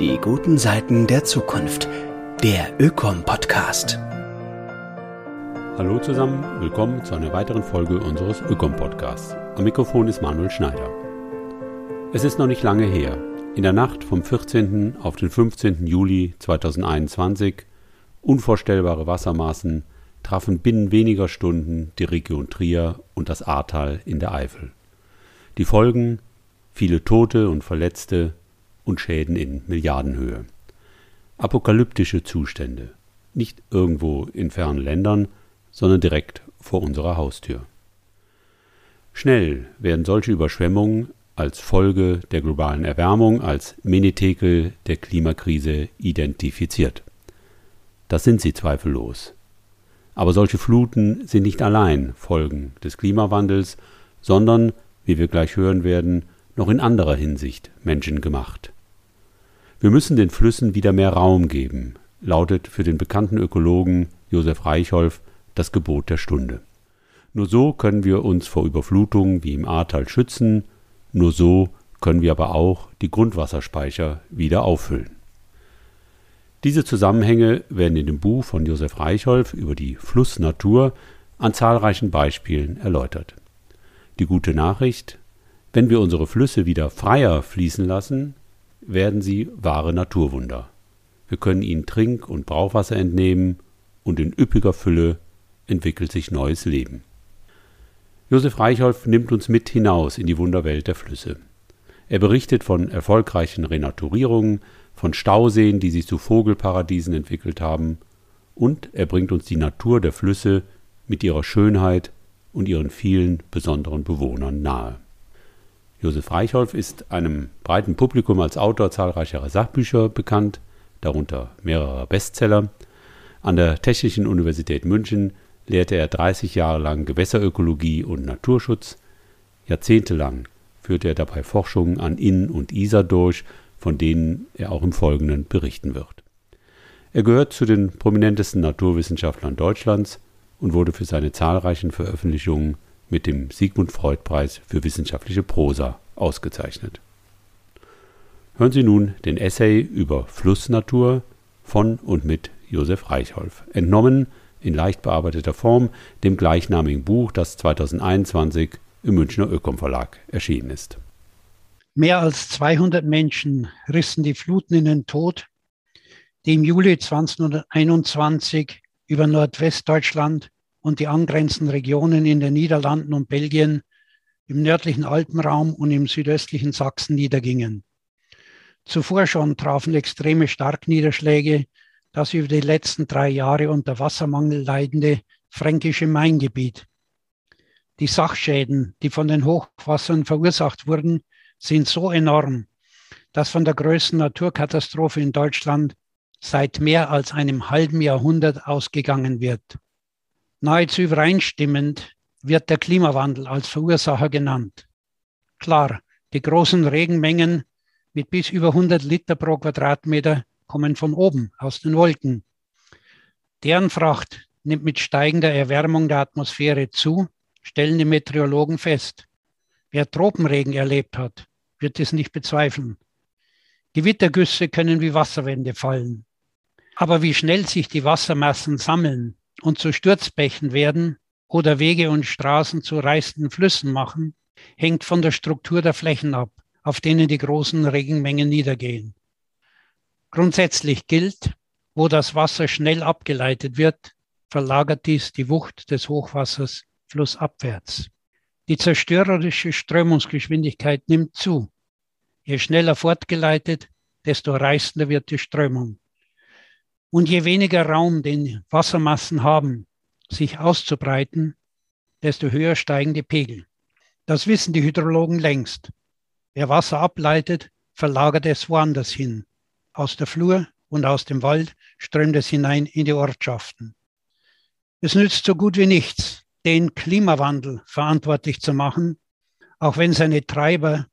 Die guten Seiten der Zukunft. Der Ökom-Podcast. Hallo zusammen, willkommen zu einer weiteren Folge unseres Ökom-Podcasts. Am Mikrofon ist Manuel Schneider. Es ist noch nicht lange her. In der Nacht vom 14. auf den 15. Juli 2021 unvorstellbare Wassermaßen trafen binnen weniger Stunden die Region Trier und das Ahrtal in der Eifel. Die Folgen viele Tote und Verletzte, und Schäden in Milliardenhöhe. Apokalyptische Zustände, nicht irgendwo in fernen Ländern, sondern direkt vor unserer Haustür. Schnell werden solche Überschwemmungen als Folge der globalen Erwärmung als Menetekel der Klimakrise identifiziert. Das sind sie zweifellos. Aber solche Fluten sind nicht allein Folgen des Klimawandels, sondern, wie wir gleich hören werden, noch in anderer Hinsicht menschengemacht. Wir müssen den Flüssen wieder mehr Raum geben, lautet für den bekannten Ökologen Josef Reichholf das Gebot der Stunde. Nur so können wir uns vor Überflutungen wie im Ahrtal schützen, nur so können wir aber auch die Grundwasserspeicher wieder auffüllen. Diese Zusammenhänge werden in dem Buch von Josef Reichholf über die Flussnatur an zahlreichen Beispielen erläutert. Die gute Nachricht, wenn wir unsere Flüsse wieder freier fließen lassen, werden sie wahre Naturwunder. Wir können ihnen Trink- und Brauchwasser entnehmen und in üppiger Fülle entwickelt sich neues Leben. Josef Reichholf nimmt uns mit hinaus in die Wunderwelt der Flüsse. Er berichtet von erfolgreichen Renaturierungen, von Stauseen, die sich zu Vogelparadiesen entwickelt haben, und er bringt uns die Natur der Flüsse mit ihrer Schönheit und ihren vielen besonderen Bewohnern nahe. Josef Reichholf ist einem breiten Publikum als Autor zahlreicher Sachbücher bekannt, darunter mehrerer Bestseller. An der Technischen Universität München lehrte er 30 Jahre lang Gewässerökologie und Naturschutz. Jahrzehntelang führte er dabei Forschungen an Inn und Isar durch, von denen er auch im Folgenden berichten wird. Er gehört zu den prominentesten Naturwissenschaftlern Deutschlands und wurde für seine zahlreichen Veröffentlichungen mit dem Sigmund Freud Preis für wissenschaftliche Prosa ausgezeichnet. Hören Sie nun den Essay über Flussnatur von und mit Josef Reichholf, entnommen in leicht bearbeiteter Form dem gleichnamigen Buch, das 2021 im Münchner Ökom Verlag erschienen ist. Mehr als 200 Menschen rissen die Fluten in den Tod, die im Juli 2021 über Nordwestdeutschland und die angrenzenden Regionen in den Niederlanden und Belgien, im nördlichen Alpenraum und im südöstlichen Sachsen niedergingen. Zuvor schon trafen extreme Starkniederschläge das über die letzten drei Jahre unter Wassermangel leidende fränkische Maingebiet. Die Sachschäden, die von den Hochwassern verursacht wurden, sind so enorm, dass von der größten Naturkatastrophe in Deutschland seit mehr als einem halben Jahrhundert ausgegangen wird. Nahezu übereinstimmend wird der Klimawandel als Verursacher genannt. Klar, die großen Regenmengen mit bis über 100 Liter pro Quadratmeter kommen von oben, aus den Wolken. Deren Fracht nimmt mit steigender Erwärmung der Atmosphäre zu, stellen die Meteorologen fest. Wer Tropenregen erlebt hat, wird es nicht bezweifeln. Gewittergüsse können wie Wasserwände fallen. Aber wie schnell sich die Wassermassen sammeln, und zu Sturzbächen werden oder Wege und Straßen zu reißenden Flüssen machen, hängt von der Struktur der Flächen ab, auf denen die großen Regenmengen niedergehen. Grundsätzlich gilt, wo das Wasser schnell abgeleitet wird, verlagert dies die Wucht des Hochwassers flussabwärts. Die zerstörerische Strömungsgeschwindigkeit nimmt zu. Je schneller fortgeleitet, desto reißender wird die Strömung. Und je weniger Raum den Wassermassen haben, sich auszubreiten, desto höher steigen die Pegel. Das wissen die Hydrologen längst. Wer Wasser ableitet, verlagert es woanders hin. Aus der Flur und aus dem Wald strömt es hinein in die Ortschaften. Es nützt so gut wie nichts, den Klimawandel verantwortlich zu machen, auch wenn seine Treiber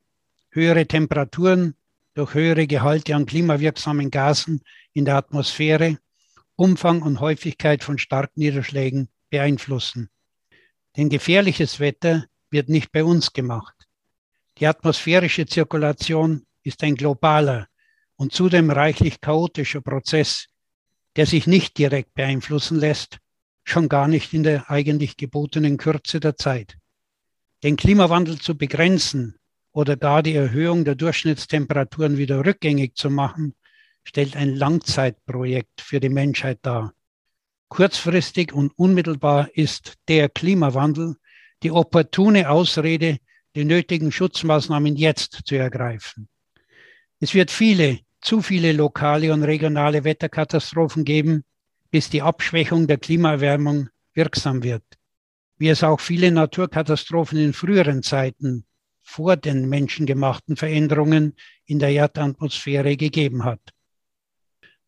höhere Temperaturen durch höhere Gehalte an klimawirksamen Gasen in der Atmosphäre Umfang und Häufigkeit von Starkniederschlägen beeinflussen. Denn gefährliches Wetter wird nicht bei uns gemacht. Die atmosphärische Zirkulation ist ein globaler und zudem reichlich chaotischer Prozess, der sich nicht direkt beeinflussen lässt, schon gar nicht in der eigentlich gebotenen Kürze der Zeit. Den Klimawandel zu begrenzen oder gar die Erhöhung der Durchschnittstemperaturen wieder rückgängig zu machen, stellt ein Langzeitprojekt für die Menschheit dar. Kurzfristig und unmittelbar ist der Klimawandel die opportune Ausrede, die nötigen Schutzmaßnahmen jetzt zu ergreifen. Es wird viele, zu viele lokale und regionale Wetterkatastrophen geben, bis die Abschwächung der Klimaerwärmung wirksam wird, wie es auch viele Naturkatastrophen in früheren Zeiten vor den menschengemachten Veränderungen in der Erdatmosphäre gegeben hat.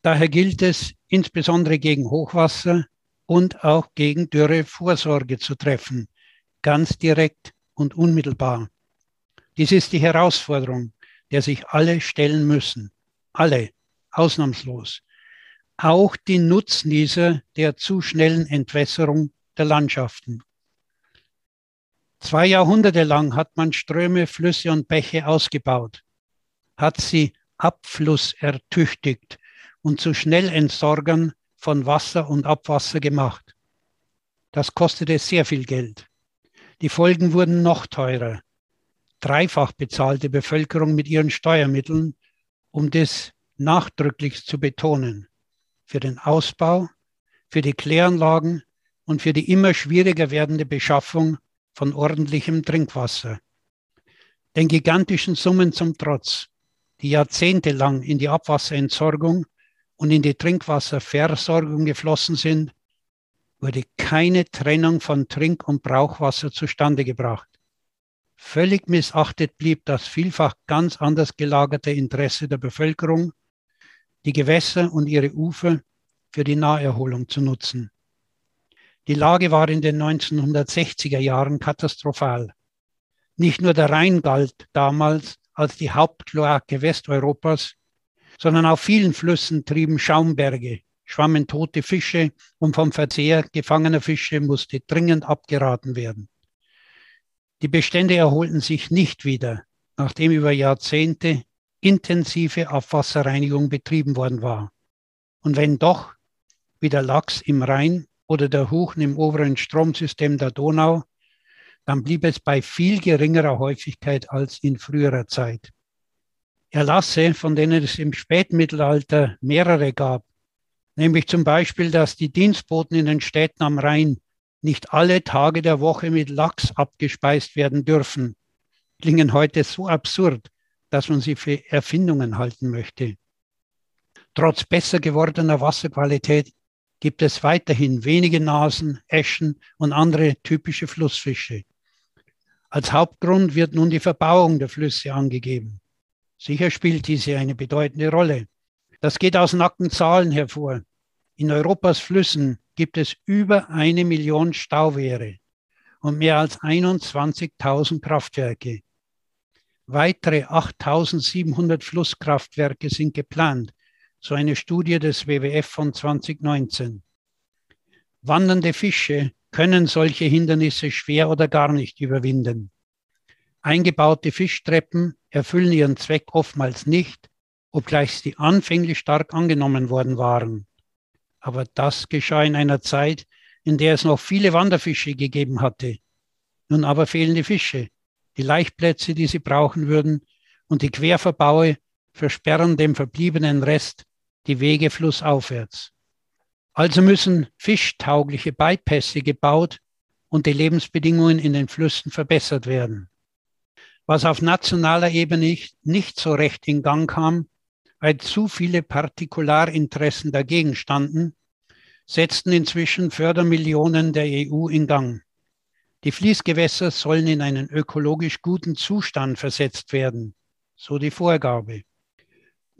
Daher gilt es, insbesondere gegen Hochwasser und auch gegen Dürre Vorsorge zu treffen, ganz direkt und unmittelbar. Dies ist die Herausforderung, der sich alle stellen müssen. Alle, ausnahmslos. Auch die Nutznießer der zu schnellen Entwässerung der Landschaften. Zwei Jahrhunderte lang hat man Ströme, Flüsse und Bäche ausgebaut, hat sie abflussertüchtigt und zu Schnellentsorgern von Wasser und Abwasser gemacht. Das kostete sehr viel Geld. Die Folgen wurden noch teurer. Dreifach bezahlte Bevölkerung mit ihren Steuermitteln, um das nachdrücklich zu betonen. Für den Ausbau, für die Kläranlagen und für die immer schwieriger werdende Beschaffung von ordentlichem Trinkwasser. Den gigantischen Summen zum Trotz, die jahrzehntelang in die Abwasserentsorgung und in die Trinkwasserversorgung geflossen sind, wurde keine Trennung von Trink- und Brauchwasser zustande gebracht. Völlig missachtet blieb das vielfach ganz anders gelagerte Interesse der Bevölkerung, die Gewässer und ihre Ufer für die Naherholung zu nutzen. Die Lage war in den 1960er Jahren katastrophal. Nicht nur der Rhein galt damals als die Hauptkloake Westeuropas, sondern auf vielen Flüssen trieben Schaumberge, schwammen tote Fische und vom Verzehr gefangener Fische musste dringend abgeraten werden. Die Bestände erholten sich nicht wieder, nachdem über Jahrzehnte intensive Abwasserreinigung betrieben worden war. Und wenn doch, wie der Lachs im Rhein oder der Huchen im oberen Stromsystem der Donau, dann blieb es bei viel geringerer Häufigkeit als in früherer Zeit. Erlasse, von denen es im Spätmittelalter mehrere gab, nämlich zum Beispiel, dass die Dienstboten in den Städten am Rhein nicht alle Tage der Woche mit Lachs abgespeist werden dürfen, klingen heute so absurd, dass man sie für Erfindungen halten möchte. Trotz besser gewordener Wasserqualität gibt es weiterhin wenige Nasen, Eschen und andere typische Flussfische. Als Hauptgrund wird nun die Verbauung der Flüsse angegeben. Sicher spielt diese eine bedeutende Rolle. Das geht aus nackten Zahlen hervor. In Europas Flüssen gibt es über eine Million Stauwehre und mehr als 21.000 Kraftwerke. Weitere 8.700 Flusskraftwerke sind geplant, so eine Studie des WWF von 2019. Wandernde Fische können solche Hindernisse schwer oder gar nicht überwinden. Eingebaute Fischtreppen erfüllen ihren Zweck oftmals nicht, obgleich sie anfänglich stark angenommen worden waren. Aber das geschah in einer Zeit, in der es noch viele Wanderfische gegeben hatte. Nun aber fehlen die Fische, die Leichtplätze, die sie brauchen würden, und die Querverbaue versperren dem verbliebenen Rest die Wege flussaufwärts. Also müssen fischtaugliche Bypässe gebaut und die Lebensbedingungen in den Flüssen verbessert werden. Was auf nationaler Ebene nicht so recht in Gang kam, weil zu viele Partikularinteressen dagegen standen, setzten inzwischen Fördermillionen der EU in Gang. Die Fließgewässer sollen in einen ökologisch guten Zustand versetzt werden, so die Vorgabe.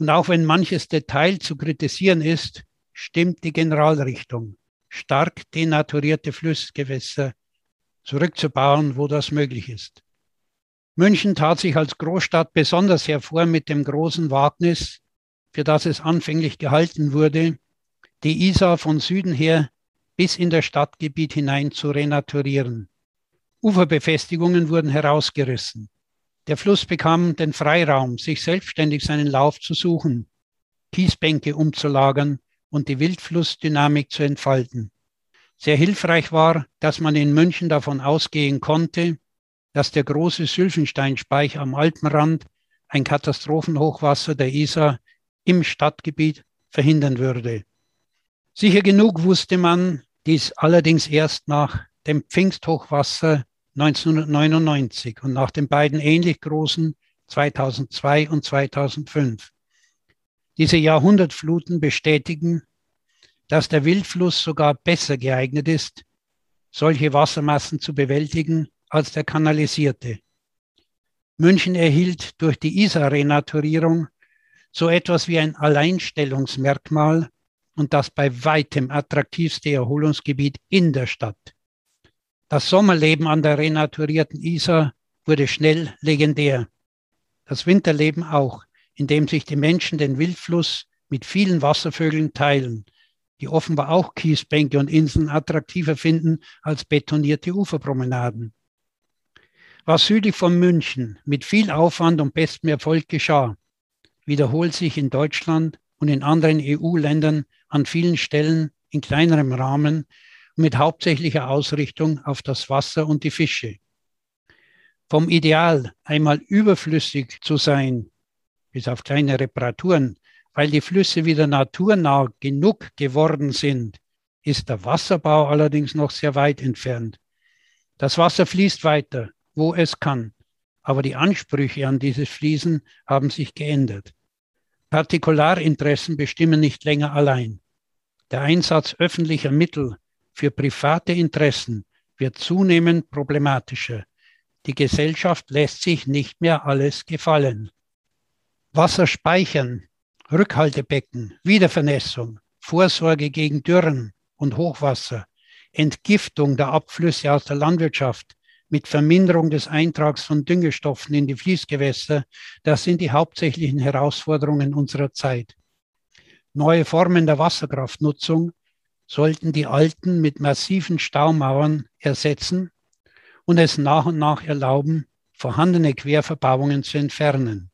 Und auch wenn manches Detail zu kritisieren ist, stimmt die Generalrichtung, stark denaturierte Flussgewässer zurückzubauen, wo das möglich ist. München tat sich als Großstadt besonders hervor mit dem großen Wagnis, für das es anfänglich gehalten wurde, die Isar von Süden her bis in das Stadtgebiet hinein zu renaturieren. Uferbefestigungen wurden herausgerissen. Der Fluss bekam den Freiraum, sich selbstständig seinen Lauf zu suchen, Kiesbänke umzulagern und die Wildflussdynamik zu entfalten. Sehr hilfreich war, dass man in München davon ausgehen konnte, dass der große Sylvensteinspeicher am Alpenrand ein Katastrophenhochwasser der Isar im Stadtgebiet verhindern würde. Sicher genug wusste man dies allerdings erst nach dem Pfingsthochwasser 1999 und nach den beiden ähnlich großen 2002 und 2005. Diese Jahrhundertfluten bestätigen, dass der Wildfluss sogar besser geeignet ist, solche Wassermassen zu bewältigen als der kanalisierte. München erhielt durch die Isar-Renaturierung so etwas wie ein Alleinstellungsmerkmal und das bei weitem attraktivste Erholungsgebiet in der Stadt. Das Sommerleben an der renaturierten Isar wurde schnell legendär. Das Winterleben auch, in dem sich die Menschen den Wildfluss mit vielen Wasservögeln teilen, die offenbar auch Kiesbänke und Inseln attraktiver finden als betonierte Uferpromenaden. Was südlich von München mit viel Aufwand und bestem Erfolg geschah, wiederholt sich in Deutschland und in anderen EU-Ländern an vielen Stellen in kleinerem Rahmen mit hauptsächlicher Ausrichtung auf das Wasser und die Fische. Vom Ideal, einmal überflüssig zu sein, bis auf kleine Reparaturen, weil die Flüsse wieder naturnah genug geworden sind, ist der Wasserbau allerdings noch sehr weit entfernt. Das Wasser fließt weiter, wo es kann, aber die Ansprüche an dieses Fließen haben sich geändert. Partikularinteressen bestimmen nicht länger allein. Der Einsatz öffentlicher Mittel für private Interessen wird zunehmend problematischer. Die Gesellschaft lässt sich nicht mehr alles gefallen. Wasser speichern, Rückhaltebecken, Wiedervernässung, Vorsorge gegen Dürren und Hochwasser, Entgiftung der Abflüsse aus der Landwirtschaft, mit Verminderung des Eintrags von Düngestoffen in die Fließgewässer, das sind die hauptsächlichen Herausforderungen unserer Zeit. Neue Formen der Wasserkraftnutzung sollten die alten mit massiven Staumauern ersetzen und es nach und nach erlauben, vorhandene Querverbauungen zu entfernen.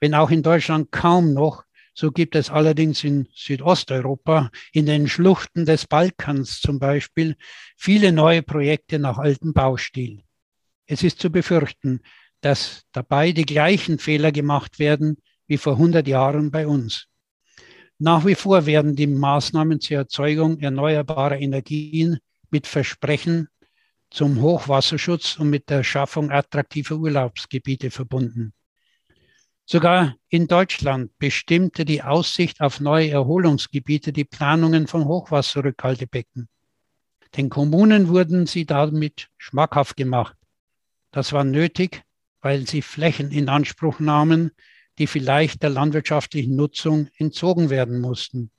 Wenn auch in Deutschland kaum noch so gibt es allerdings in Südosteuropa, in den Schluchten des Balkans zum Beispiel, viele neue Projekte nach altem Baustil. Es ist zu befürchten, dass dabei die gleichen Fehler gemacht werden wie vor 100 Jahren bei uns. Nach wie vor werden die Maßnahmen zur Erzeugung erneuerbarer Energien mit Versprechen zum Hochwasserschutz und mit der Schaffung attraktiver Urlaubsgebiete verbunden. Sogar in Deutschland bestimmte die Aussicht auf neue Erholungsgebiete die Planungen von Hochwasserrückhaltebecken. Den Kommunen wurden sie damit schmackhaft gemacht. Das war nötig, weil sie Flächen in Anspruch nahmen, die vielleicht der landwirtschaftlichen Nutzung entzogen werden mussten.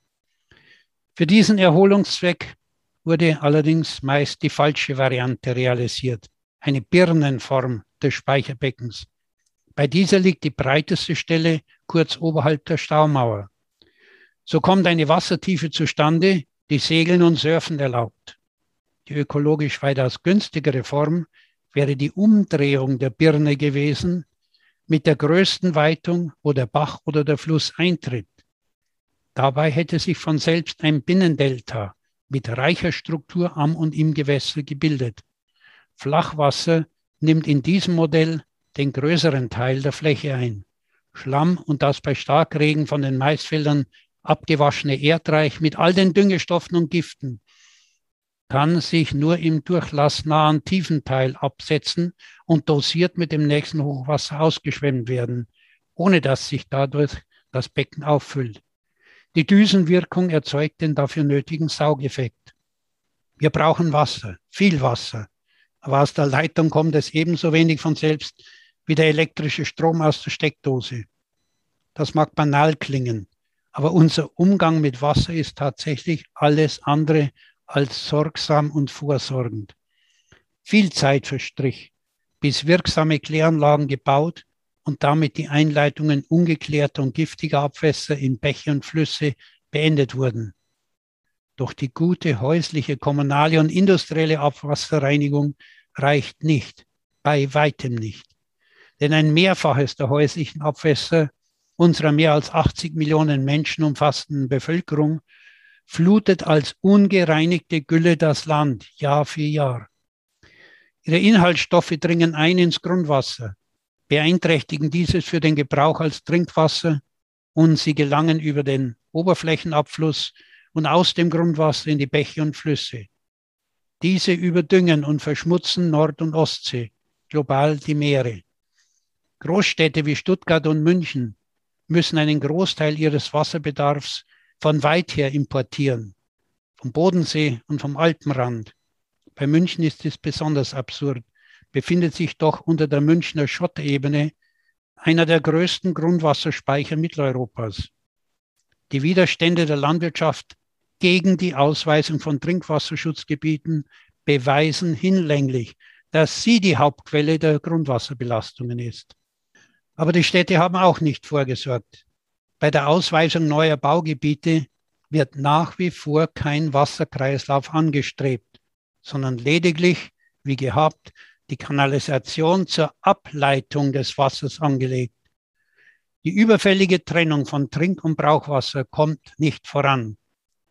Für diesen Erholungszweck wurde allerdings meist die falsche Variante realisiert, eine Birnenform des Speicherbeckens. Bei dieser liegt die breiteste Stelle kurz oberhalb der Staumauer. So kommt eine Wassertiefe zustande, die Segeln und Surfen erlaubt. Die ökologisch weitaus günstigere Form wäre die Umdrehung der Birne gewesen, mit der größten Weitung, wo der Bach oder der Fluss eintritt. Dabei hätte sich von selbst ein Binnendelta mit reicher Struktur am und im Gewässer gebildet. Flachwasser nimmt in diesem Modell den größeren Teil der Fläche ein. Schlamm und das bei Starkregen von den Maisfeldern abgewaschene Erdreich mit all den Düngestoffen und Giften kann sich nur im durchlassnahen Tiefenteil absetzen und dosiert mit dem nächsten Hochwasser ausgeschwemmt werden, ohne dass sich dadurch das Becken auffüllt. Die Düsenwirkung erzeugt den dafür nötigen Saugeffekt. Wir brauchen Wasser, viel Wasser, aber aus der Leitung kommt es ebenso wenig von selbst wie der elektrische Strom aus der Steckdose. Das mag banal klingen, aber unser Umgang mit Wasser ist tatsächlich alles andere als sorgsam und vorsorgend. Viel Zeit verstrich, bis wirksame Kläranlagen gebaut und damit die Einleitungen ungeklärter und giftiger Abwässer in Bäche und Flüsse beendet wurden. Doch die gute häusliche, kommunale und industrielle Abwasserreinigung reicht nicht, bei weitem nicht. Denn ein Mehrfaches der häuslichen Abwässer unserer mehr als 80 Millionen Menschen umfassenden Bevölkerung flutet als ungereinigte Gülle das Land Jahr für Jahr. Ihre Inhaltsstoffe dringen ein ins Grundwasser, beeinträchtigen dieses für den Gebrauch als Trinkwasser und sie gelangen über den Oberflächenabfluss und aus dem Grundwasser in die Bäche und Flüsse. Diese überdüngen und verschmutzen Nord- und Ostsee, global die Meere. Großstädte wie Stuttgart und München müssen einen Großteil ihres Wasserbedarfs von weit her importieren, vom Bodensee und vom Alpenrand. Bei München ist es besonders absurd, befindet sich doch unter der Münchner Schottebene einer der größten Grundwasserspeicher Mitteleuropas. Die Widerstände der Landwirtschaft gegen die Ausweisung von Trinkwasserschutzgebieten beweisen hinlänglich, dass sie die Hauptquelle der Grundwasserbelastungen ist. Aber die Städte haben auch nicht vorgesorgt. Bei der Ausweisung neuer Baugebiete wird nach wie vor kein Wasserkreislauf angestrebt, sondern lediglich, wie gehabt, die Kanalisation zur Ableitung des Wassers angelegt. Die überfällige Trennung von Trink- und Brauchwasser kommt nicht voran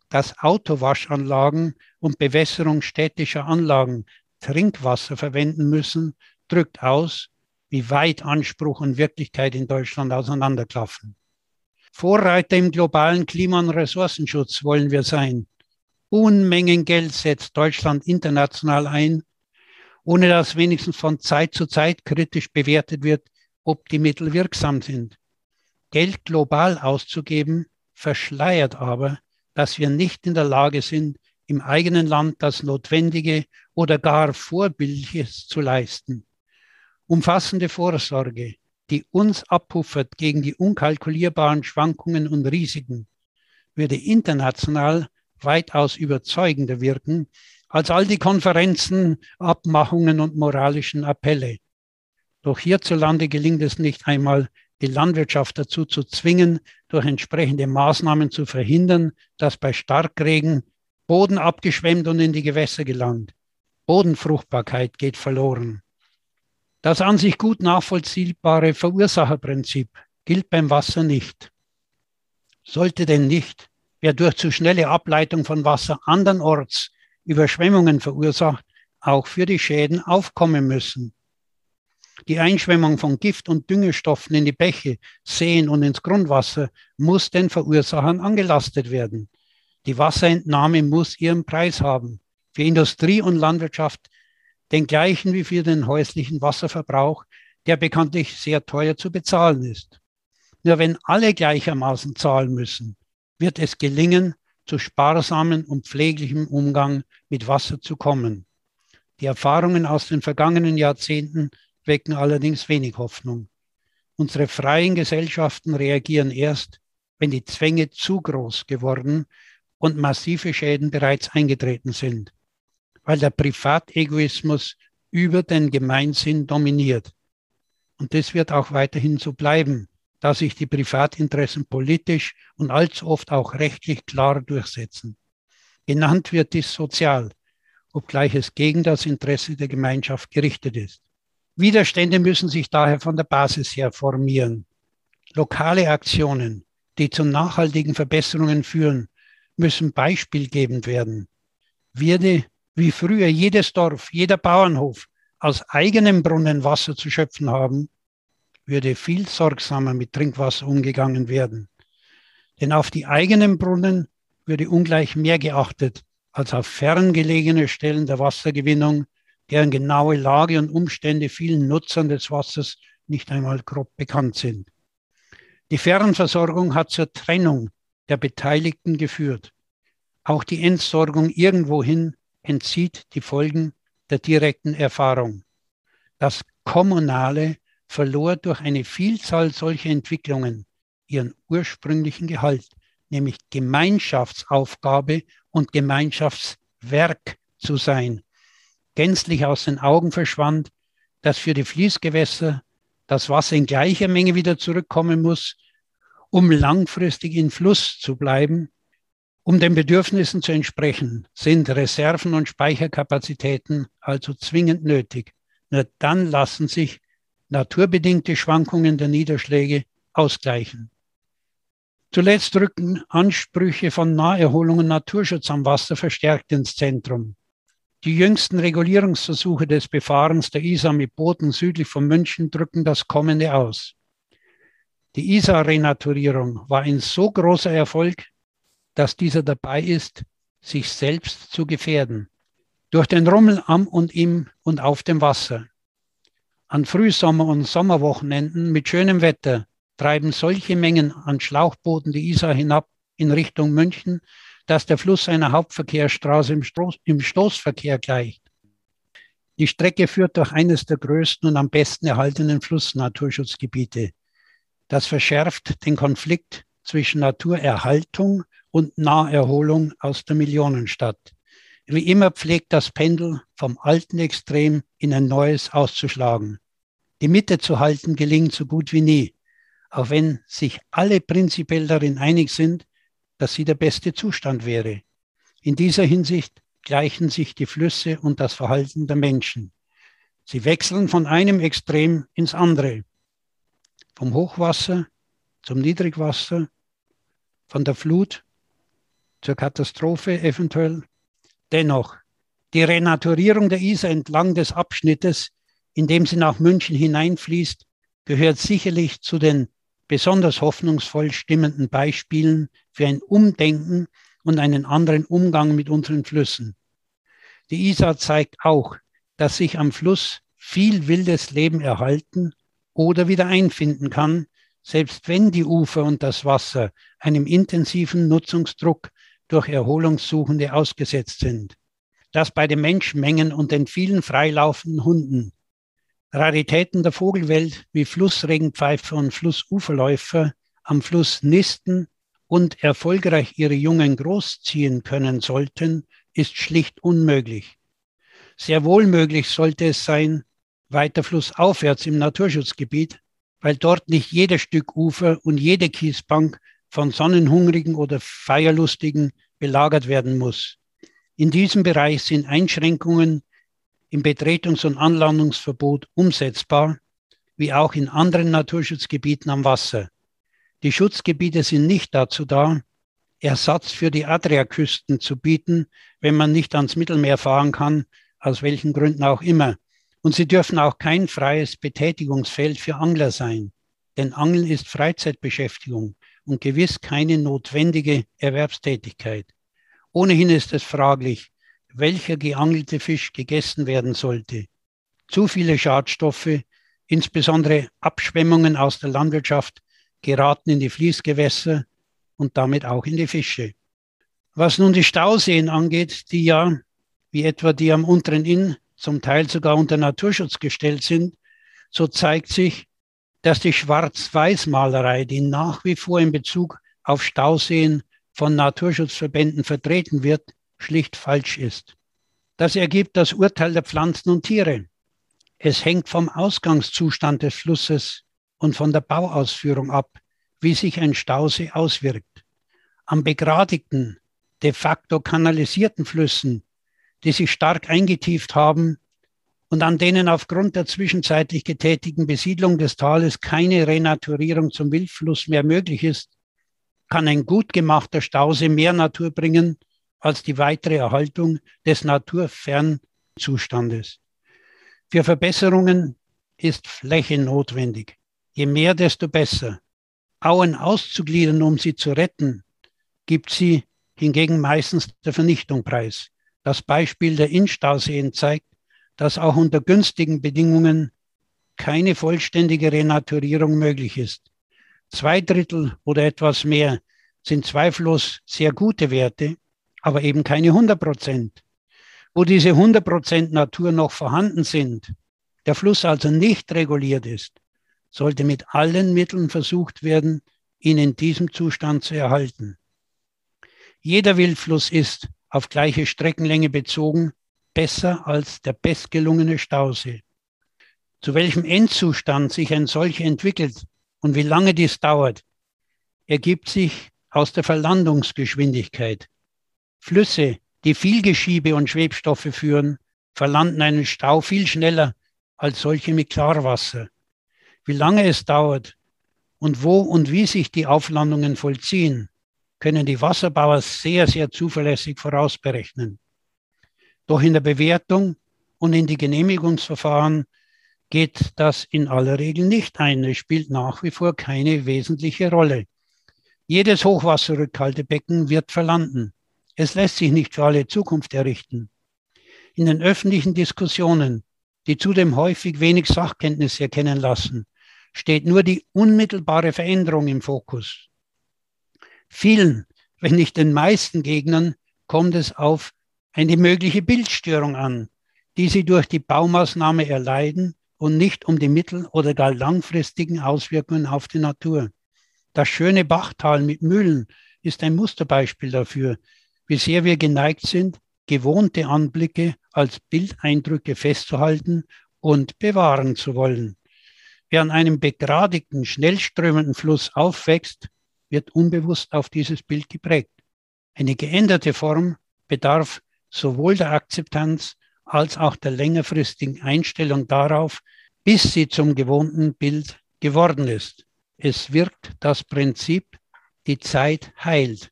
dass Autowaschanlagen und Bewässerung städtischer Anlagen Trinkwasser verwenden müssen, drückt aus, wie weit Anspruch und Wirklichkeit in Deutschland auseinanderklaffen. Vorreiter im globalen Klima- und Ressourcenschutz wollen wir sein. Unmengen Geld setzt Deutschland international ein, ohne dass wenigstens von Zeit zu Zeit kritisch bewertet wird, ob die Mittel wirksam sind. Geld global auszugeben, verschleiert aber, dass wir nicht in der Lage sind, im eigenen Land das Notwendige oder gar Vorbildliches zu leisten. Umfassende Vorsorge, die uns abpuffert gegen die unkalkulierbaren Schwankungen und Risiken, würde international weitaus überzeugender wirken als all die Konferenzen, Abmachungen und moralischen Appelle. Doch hierzulande gelingt es nicht einmal, die Landwirtschaft dazu zu zwingen, durch entsprechende Maßnahmen zu verhindern, dass bei Starkregen Boden abgeschwemmt und in die Gewässer gelangt. Bodenfruchtbarkeit geht verloren. Das an sich gut nachvollziehbare Verursacherprinzip gilt beim Wasser nicht. Sollte denn nicht, wer durch zu schnelle Ableitung von Wasser andernorts Überschwemmungen verursacht, auch für die Schäden aufkommen müssen. Die Einschwemmung von Gift- und Düngestoffen in die Bäche, Seen und ins Grundwasser muss den Verursachern angelastet werden. Die Wasserentnahme muss ihren Preis haben. Für Industrie und Landwirtschaft den gleichen wie für den häuslichen Wasserverbrauch, der bekanntlich sehr teuer zu bezahlen ist. Nur wenn alle gleichermaßen zahlen müssen, wird es gelingen, zu sparsamen und pfleglichem Umgang mit Wasser zu kommen. Die Erfahrungen aus den vergangenen Jahrzehnten wecken allerdings wenig Hoffnung. Unsere freien Gesellschaften reagieren erst, wenn die Zwänge zu groß geworden und massive Schäden bereits eingetreten sind, weil der Privategoismus über den Gemeinsinn dominiert. Und das wird auch weiterhin so bleiben, da sich die Privatinteressen politisch und allzu oft auch rechtlich klar durchsetzen. Genannt wird dies sozial, obgleich es gegen das Interesse der Gemeinschaft gerichtet ist. Widerstände müssen sich daher von der Basis her formieren. Lokale Aktionen, die zu nachhaltigen Verbesserungen führen, müssen beispielgebend werden. Werde wie früher jedes Dorf, jeder Bauernhof aus eigenem Brunnen Wasser zu schöpfen haben, würde viel sorgsamer mit Trinkwasser umgegangen werden. Denn auf die eigenen Brunnen würde ungleich mehr geachtet als auf ferngelegene Stellen der Wassergewinnung, deren genaue Lage und Umstände vielen Nutzern des Wassers nicht einmal grob bekannt sind. Die Fernversorgung hat zur Trennung der Beteiligten geführt. Auch die Entsorgung irgendwohin entzieht die Folgen der direkten Erfahrung. Das Kommunale verlor durch eine Vielzahl solcher Entwicklungen ihren ursprünglichen Gehalt, nämlich Gemeinschaftsaufgabe und Gemeinschaftswerk zu sein, gänzlich aus den Augen verschwand, dass für die Fließgewässer das Wasser in gleicher Menge wieder zurückkommen muss, um langfristig in Fluss zu bleiben. Um den Bedürfnissen zu entsprechen, sind Reserven und Speicherkapazitäten also zwingend nötig. Nur dann lassen sich naturbedingte Schwankungen der Niederschläge ausgleichen. Zuletzt rücken Ansprüche von Naherholung und Naturschutz am Wasser verstärkt ins Zentrum. Die jüngsten Regulierungsversuche des Befahrens der Isar mit Booten südlich von München drücken das Kommende aus. Die Isar-Renaturierung war ein so großer Erfolg, dass dieser dabei ist, sich selbst zu gefährden. Durch den Rummel am und im und auf dem Wasser. An Frühsommer- und Sommerwochenenden mit schönem Wetter treiben solche Mengen an Schlauchbooten die Isar hinab in Richtung München, dass der Fluss einer Hauptverkehrsstraße im, Stoß, im Stoßverkehr gleicht. Die Strecke führt durch eines der größten und am besten erhaltenen Flussnaturschutzgebiete. Das verschärft den Konflikt zwischen Naturerhaltung und Naherholung aus der Millionenstadt. Wie immer pflegt das Pendel vom alten Extrem in ein neues auszuschlagen. Die Mitte zu halten gelingt so gut wie nie, auch wenn sich alle prinzipiell darin einig sind, dass sie der beste Zustand wäre. In dieser Hinsicht gleichen sich die Flüsse und das Verhalten der Menschen. Sie wechseln von einem Extrem ins andere, vom Hochwasser zum Niedrigwasser, von der Flut zur Katastrophe eventuell. Dennoch, die Renaturierung der Isar entlang des Abschnittes, in dem sie nach München hineinfließt, gehört sicherlich zu den besonders hoffnungsvoll stimmenden Beispielen für ein Umdenken und einen anderen Umgang mit unseren Flüssen. Die Isar zeigt auch, dass sich am Fluss viel wildes Leben erhalten oder wieder einfinden kann, selbst wenn die Ufer und das Wasser einem intensiven Nutzungsdruck durch Erholungssuchende ausgesetzt sind. Das bei den Menschenmengen und den vielen freilaufenden Hunden Raritäten der Vogelwelt wie Flussregenpfeifer und Flussuferläufer am Fluss nisten und erfolgreich ihre Jungen großziehen können sollten, ist schlicht unmöglich. Sehr wohl möglich sollte es sein, weiter flussaufwärts im Naturschutzgebiet, weil dort nicht jedes Stück Ufer und jede Kiesbank von Sonnenhungrigen oder Feierlustigen belagert werden muss. In diesem Bereich sind Einschränkungen im Betretungs- und Anlandungsverbot umsetzbar, wie auch in anderen Naturschutzgebieten am Wasser. Die Schutzgebiete sind nicht dazu da, Ersatz für die Adriaküsten zu bieten, wenn man nicht ans Mittelmeer fahren kann, aus welchen Gründen auch immer. Und sie dürfen auch kein freies Betätigungsfeld für Angler sein, denn Angeln ist Freizeitbeschäftigung und gewiss keine notwendige Erwerbstätigkeit. Ohnehin ist es fraglich, welcher geangelte Fisch gegessen werden sollte. Zu viele Schadstoffe, insbesondere Abschwemmungen aus der Landwirtschaft, geraten in die Fließgewässer und damit auch in die Fische. Was nun die Stauseen angeht, die ja, wie etwa die am unteren Inn, zum Teil sogar unter Naturschutz gestellt sind, so zeigt sich, dass die Schwarz-Weiß-Malerei, die nach wie vor in Bezug auf Stauseen von Naturschutzverbänden vertreten wird, schlicht falsch ist. Das ergibt das Urteil der Pflanzen und Tiere. Es hängt vom Ausgangszustand des Flusses und von der Bauausführung ab, wie sich ein Stausee auswirkt. Am begradigten, de facto kanalisierten Flüssen, die sich stark eingetieft haben und an denen aufgrund der zwischenzeitlich getätigten Besiedlung des Tales keine Renaturierung zum Wildfluss mehr möglich ist, kann ein gut gemachter Stausee mehr Natur bringen als die weitere Erhaltung des naturfernen Zustandes. Für Verbesserungen ist Fläche notwendig. Je mehr, desto besser. Auen auszugliedern, um sie zu retten, gibt sie hingegen meistens der Vernichtung preis. Das Beispiel der Innstauseen zeigt, dass auch unter günstigen Bedingungen keine vollständige Renaturierung möglich ist. Zwei Drittel oder etwas mehr sind zweifellos sehr gute Werte, aber eben keine 100 Prozent. Wo diese 100 Prozent Natur noch vorhanden sind, der Fluss also nicht reguliert ist, sollte mit allen Mitteln versucht werden, ihn in diesem Zustand zu erhalten. Jeder Wildfluss ist auf gleiche Streckenlänge bezogen besser als der bestgelungene Stausee. Zu welchem Endzustand sich ein solcher entwickelt und wie lange dies dauert, ergibt sich aus der Verlandungsgeschwindigkeit. Flüsse, die viel Geschiebe und Schwebstoffe führen, verlanden einen Stau viel schneller als solche mit Klarwasser. Wie lange es dauert und wo und wie sich die Auflandungen vollziehen, können die Wasserbauer sehr, sehr zuverlässig vorausberechnen. Doch in der Bewertung und in die Genehmigungsverfahren geht das in aller Regel nicht ein. Es spielt nach wie vor keine wesentliche Rolle. Jedes Hochwasserrückhaltebecken wird verlanden. Es lässt sich nicht für alle Zukunft errichten. In den öffentlichen Diskussionen, die zudem häufig wenig Sachkenntnis erkennen lassen, steht nur die unmittelbare Veränderung im Fokus. Vielen, wenn nicht den meisten Gegnern, kommt es auf eine mögliche Bildstörung an, die sie durch die Baumaßnahme erleiden und nicht um die mittel- oder gar langfristigen Auswirkungen auf die Natur. Das schöne Bachtal mit Mühlen ist ein Musterbeispiel dafür, wie sehr wir geneigt sind, gewohnte Anblicke als Bildeindrücke festzuhalten und bewahren zu wollen. Wer an einem begradigten, schnell strömenden Fluss aufwächst, wird unbewusst auf dieses Bild geprägt. Eine geänderte Form bedarf sowohl der Akzeptanz als auch der längerfristigen Einstellung darauf, bis sie zum gewohnten Bild geworden ist. Es wirkt das Prinzip, die Zeit heilt.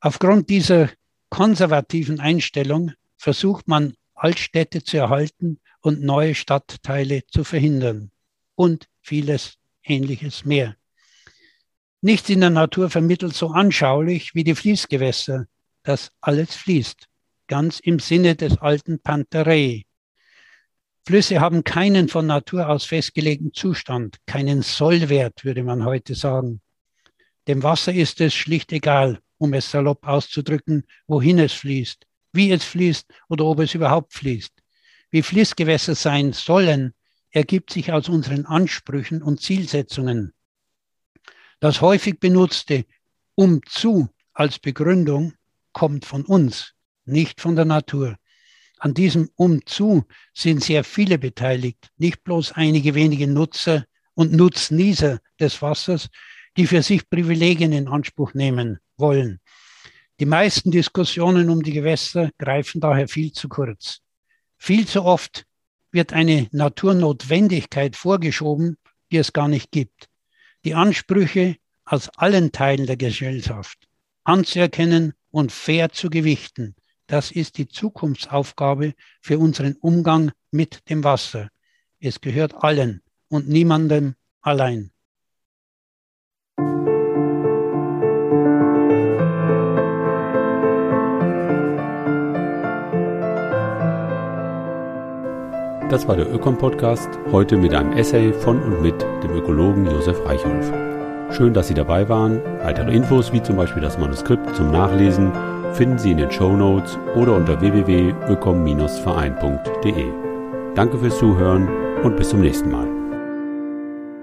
Aufgrund dieser konservativen Einstellung versucht man, Altstädte zu erhalten und neue Stadtteile zu verhindern und vieles Ähnliches mehr. Nichts in der Natur vermittelt so anschaulich wie die Fließgewässer, dass alles fließt, ganz im Sinne des alten Panterei. Flüsse haben keinen von Natur aus festgelegten Zustand, keinen Sollwert, würde man heute sagen. Dem Wasser ist es schlicht egal, um es salopp auszudrücken, wohin es fließt, wie es fließt oder ob es überhaupt fließt. Wie Fließgewässer sein sollen, ergibt sich aus unseren Ansprüchen und Zielsetzungen. Das häufig benutzte um zu als Begründung kommt von uns, nicht von der Natur. An diesem um zu sind sehr viele beteiligt, nicht bloß einige wenige Nutzer und Nutznießer des Wassers, die für sich Privilegien in Anspruch nehmen wollen. Die meisten Diskussionen um die Gewässer greifen daher viel zu kurz. Viel zu oft wird eine Naturnotwendigkeit vorgeschoben, die es gar nicht gibt die Ansprüche aus allen Teilen der Gesellschaft anzuerkennen und fair zu gewichten. Das ist die Zukunftsaufgabe für unseren Umgang mit dem Wasser. Es gehört allen und niemandem allein. Das war der Ökom-Podcast, heute mit einem Essay von und mit dem Ökologen Josef Reichholf. Schön, dass Sie dabei waren. Weitere Infos, wie zum Beispiel das Manuskript zum Nachlesen, finden Sie in den Show Notes oder unter www.ökom-verein.de. Danke fürs Zuhören und bis zum nächsten Mal.